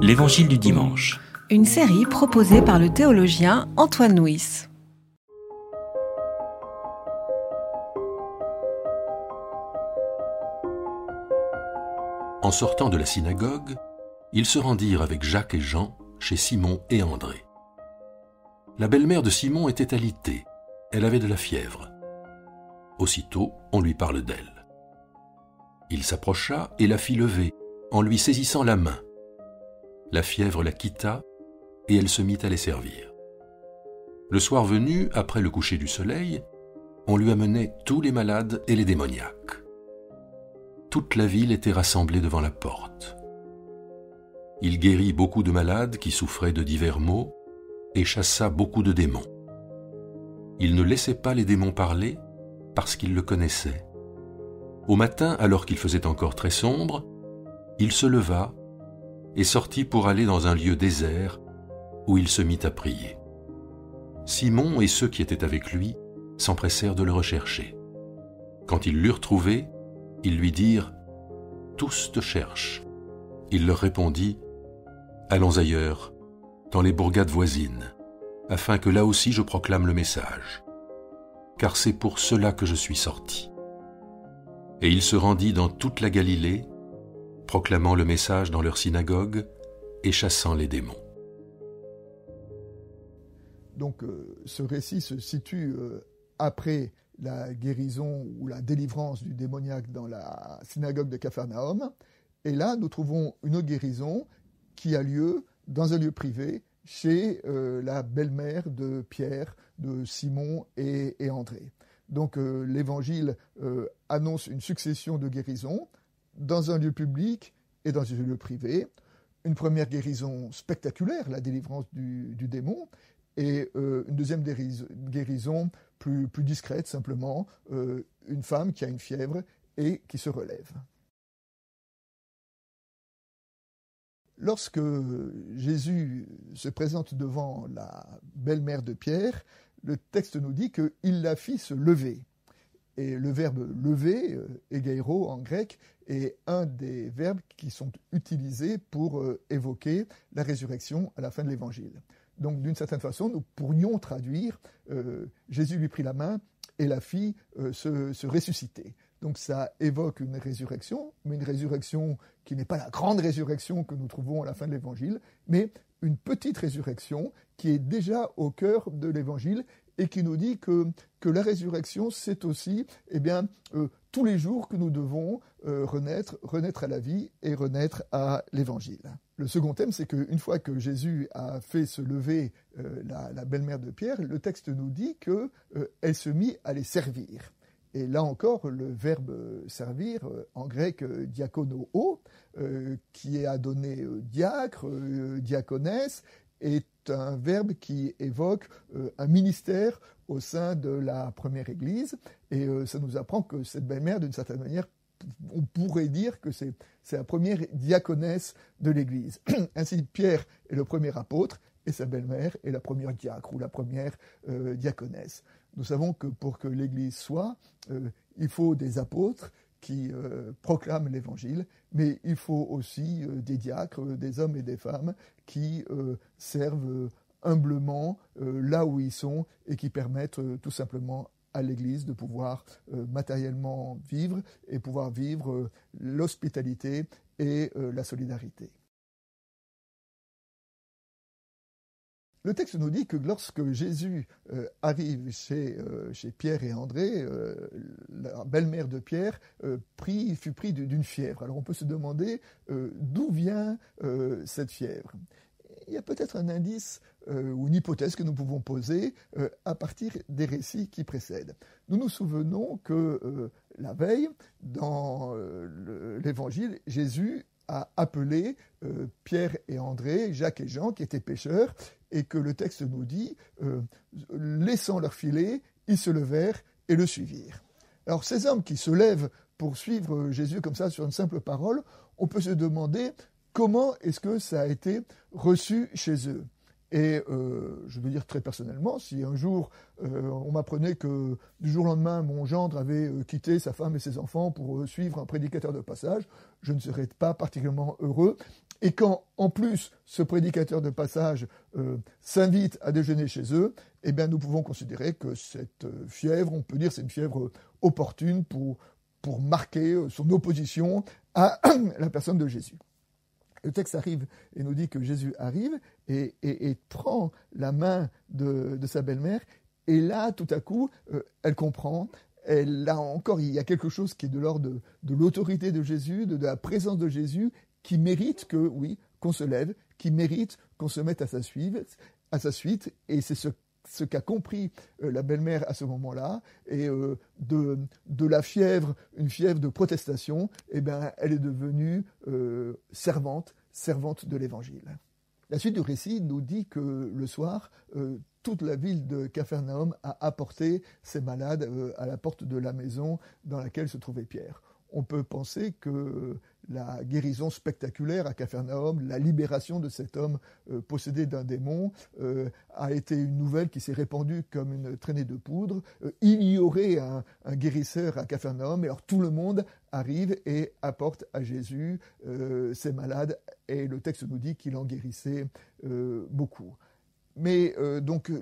L'Évangile du dimanche. Une série proposée par le théologien Antoine Nuis. En sortant de la synagogue, ils se rendirent avec Jacques et Jean chez Simon et André. La belle-mère de Simon était alitée, elle avait de la fièvre. Aussitôt, on lui parle d'elle. Il s'approcha et la fit lever, en lui saisissant la main. La fièvre la quitta, et elle se mit à les servir. Le soir venu, après le coucher du soleil, on lui amenait tous les malades et les démoniaques. Toute la ville était rassemblée devant la porte. Il guérit beaucoup de malades qui souffraient de divers maux et chassa beaucoup de démons. Il ne laissait pas les démons parler parce qu'il le connaissait. Au matin, alors qu'il faisait encore très sombre, il se leva et sortit pour aller dans un lieu désert où il se mit à prier. Simon et ceux qui étaient avec lui s'empressèrent de le rechercher. Quand ils l'eurent trouvé, ils lui dirent Tous te cherchent. Il leur répondit Allons ailleurs, dans les bourgades voisines, afin que là aussi je proclame le message. Car c'est pour cela que je suis sorti. Et il se rendit dans toute la Galilée, proclamant le message dans leur synagogue et chassant les démons. Donc euh, ce récit se situe euh, après la guérison ou la délivrance du démoniaque dans la synagogue de Capharnaüm. Et là, nous trouvons une autre guérison qui a lieu dans un lieu privé chez euh, la belle-mère de Pierre, de Simon et, André. Donc l'évangile annonce une succession de guérisons dans un lieu public et dans un lieu privé. Une première guérison spectaculaire, la délivrance du, démon, et euh, une deuxième guérison plus, discrète, simplement, euh, une femme qui a une fièvre et qui se relève. Lorsque Jésus se présente devant la belle-mère de Pierre, le texte nous dit qu'il la fit se lever. Et le verbe lever, euh, en grec, est un des verbes qui sont utilisés pour euh, évoquer la résurrection à la fin de l'évangile. Donc d'une certaine façon, nous pourrions traduire euh, Jésus lui prit la main et la fille se, se ressusciter. Donc ça évoque une résurrection, mais une résurrection qui n'est pas la grande résurrection que nous trouvons à la fin de l'évangile, mais une petite résurrection qui est déjà au cœur de l'évangile et qui nous dit que, la résurrection, c'est aussi eh bien, euh, tous les jours que nous devons euh, renaître, renaître à la vie et renaître à l'évangile. Le second thème, c'est qu'une fois que Jésus a fait se lever euh, la, belle-mère de Pierre, le texte nous dit qu'elle se mit à les servir. Et là encore, le verbe servir, en grec diakonoo, qui est à donner diacre, diaconesse, est un verbe qui évoque euh, un ministère au sein de la première Église, et euh, ça nous apprend que cette belle-mère, d'une certaine manière, on pourrait dire que c'est la première diaconesse de l'Église. Ainsi, Pierre est le premier apôtre, et sa belle-mère est la première diacre ou la première euh, diaconesse. Nous savons que pour que l'Église soit, il faut des apôtres, qui euh, proclament l'Évangile, mais il faut aussi euh, des diacres, euh, des hommes et des femmes qui servent humblement là où ils sont et qui permettent tout simplement à l'Église de pouvoir matériellement vivre et pouvoir vivre l'hospitalité et la solidarité. Le texte nous dit que lorsque Jésus euh, arrive chez, euh, chez, Pierre et André, euh, la belle-mère de Pierre fut pris d'une fièvre. Alors on peut se demander d'où vient cette fièvre? Il y a peut-être un indice ou une hypothèse que nous pouvons poser à partir des récits qui précèdent. Nous nous souvenons que la veille, dans l'Évangile, Jésus a appelé Pierre et André, Jacques et Jean, qui étaient pêcheurs, et que le texte nous dit, euh, laissant leur filet, ils se levèrent et le suivirent. Alors ces hommes qui se lèvent pour suivre Jésus comme ça sur une simple parole, on peut se demander comment est-ce que ça a été reçu chez eux. Et euh, je veux dire très personnellement, si un jour euh, on m'apprenait que du jour au lendemain mon gendre avait quitté sa femme et ses enfants pour suivre un prédicateur de passage, je ne serais pas particulièrement heureux Et quand, en plus, ce prédicateur de passage euh, s'invite à déjeuner chez eux, eh bien, nous pouvons considérer que cette euh, fièvre, on peut dire, c'est une fièvre opportune pour, pour marquer euh, son opposition à la personne de Jésus. Le texte arrive et nous dit que Jésus arrive et, prend la main de, sa belle-mère. Et là, tout à coup, elle comprend, là encore, il y a quelque chose qui est de l'ordre de, l'autorité de Jésus, de, la présence de Jésus, qui mérite que, oui, qu'on se lève, qui mérite qu'on se mette à sa suite, à sa suite et c'est ce, ce qu'a compris euh, la belle-mère à ce moment-là, et euh, de, de, la fièvre, une fièvre de protestation, eh bien, elle est devenue euh, servante, servante de l'Évangile. La suite du récit nous dit que le soir, toute la ville de Capharnaüm a apporté ses malades à la porte de la maison dans laquelle se trouvait Pierre. On peut penser que la guérison spectaculaire à Capharnaüm, la libération de cet homme euh, possédé d'un démon, euh, a été une nouvelle qui s'est répandue comme une traînée de poudre. il y aurait un, guérisseur à Capharnaüm, et alors tout le monde arrive et apporte à Jésus ses malades, et le texte nous dit qu'il en guérissait beaucoup. Mais euh, donc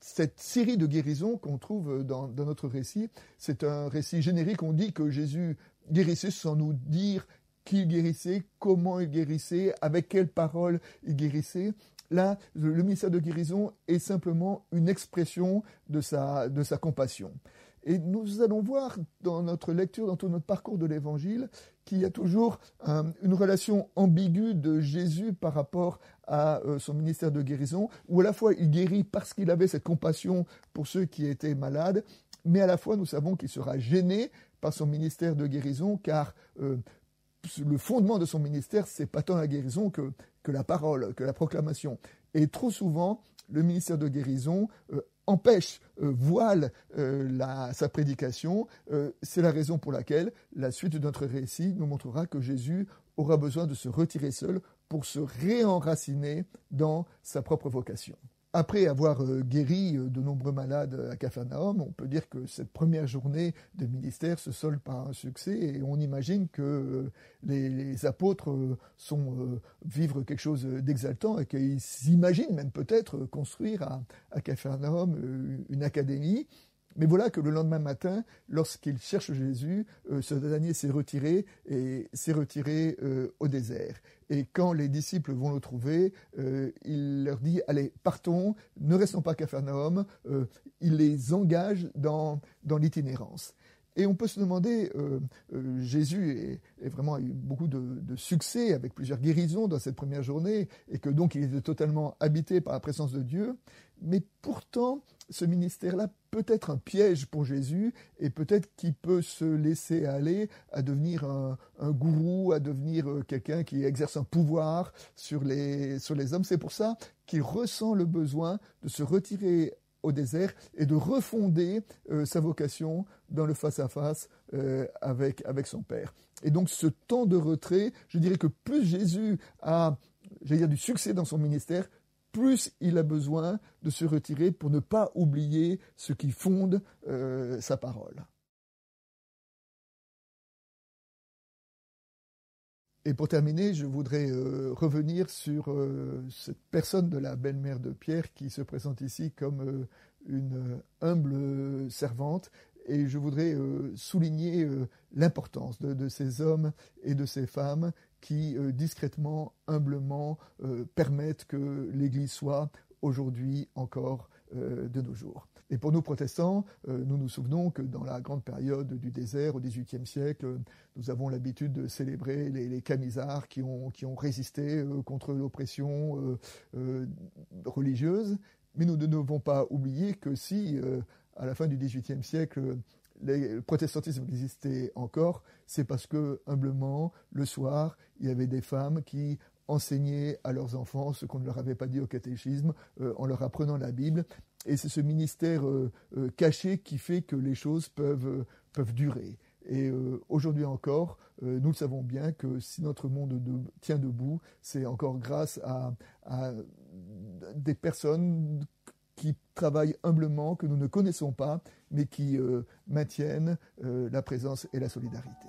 cette série de guérisons qu'on trouve dans, notre récit, c'est un récit générique. On dit que Jésus guérissait sans nous dire qui guérissait, comment il guérissait, avec quelles paroles il guérissait. Là, le ministère de guérison est simplement une expression de sa, de sa compassion. Et nous allons voir dans notre lecture, dans tout notre parcours de l'Évangile, qu'il y a toujours euh, une relation ambiguë de Jésus par rapport à euh, son ministère de guérison, où à la fois il guérit parce qu'il avait cette compassion pour ceux qui étaient malades, mais à la fois nous savons qu'il sera gêné par son ministère de guérison, car euh, le fondement de son ministère, c'est pas tant la guérison que, la parole, que la proclamation. Et trop souvent, le ministère de guérison empêche, euh, voile euh, sa prédication. Euh, c'est la raison pour laquelle la suite de notre récit nous montrera que Jésus aura besoin de se retirer seul pour se réenraciner dans sa propre vocation. Après avoir euh, guéri euh, de nombreux malades à Capharnaüm, on peut dire que cette première journée de ministère se solde par un succès et on imagine que euh, les, apôtres sont vivre quelque chose d'exaltant et qu'ils s'imaginent même peut-être construire à, à Capharnaüm une académie mais voilà que le lendemain matin, lorsqu'il cherche Jésus, euh, ce dernier s'est retiré et s'est retiré euh, au désert. Et quand les disciples vont le trouver, euh, il leur dit Allez, partons, ne restons pas à Capharnaüm. il les engage dans, dans l'itinérance. Et on peut se demander, Jésus est, vraiment eu beaucoup de, succès avec plusieurs guérisons dans cette première journée, et que donc il était totalement habité par la présence de Dieu. Mais pourtant, ce ministère-là peut être un piège pour Jésus et peut-être qu'il peut se laisser aller à devenir un, gourou, à devenir euh, quelqu'un qui exerce un pouvoir sur les, sur les hommes. C'est pour ça qu'il ressent le besoin de se retirer au désert et de refonder euh, sa vocation dans le face-à-face euh, avec, avec son Père. Et donc ce temps de retrait, je dirais que plus Jésus a dire, du succès dans son ministère, plus il a besoin de se retirer pour ne pas oublier ce qui fonde euh, sa parole. Et pour terminer, je voudrais euh, revenir sur euh, cette personne de la belle-mère de Pierre qui se présente ici comme une humble servante. Et je voudrais souligner l'importance de, ces hommes et de ces femmes qui euh, discrètement, humblement euh, permettent que l'Église soit aujourd'hui encore euh, de nos jours. Et pour nous protestants, nous nous souvenons que dans la grande période du désert au XVIIIe siècle, nous avons l'habitude de célébrer les, camisards qui ont, qui ont résisté contre l'oppression religieuse. Mais nous ne devons pas oublier que si, à la fin du XVIIIe siècle, le protestantisme existait encore, c'est parce que, humblement, le soir, il y avait des femmes qui enseignaient à leurs enfants ce qu'on ne leur avait pas dit au catéchisme, euh, en leur apprenant la Bible. Et c'est ce ministère euh, euh, caché qui fait que les choses peuvent, peuvent durer. Et aujourd'hui encore, nous le savons bien que si notre monde tient debout, c'est encore grâce à, des personnes qui travaillent humblement, que nous ne connaissons pas, mais qui maintiennent la présence et la solidarité.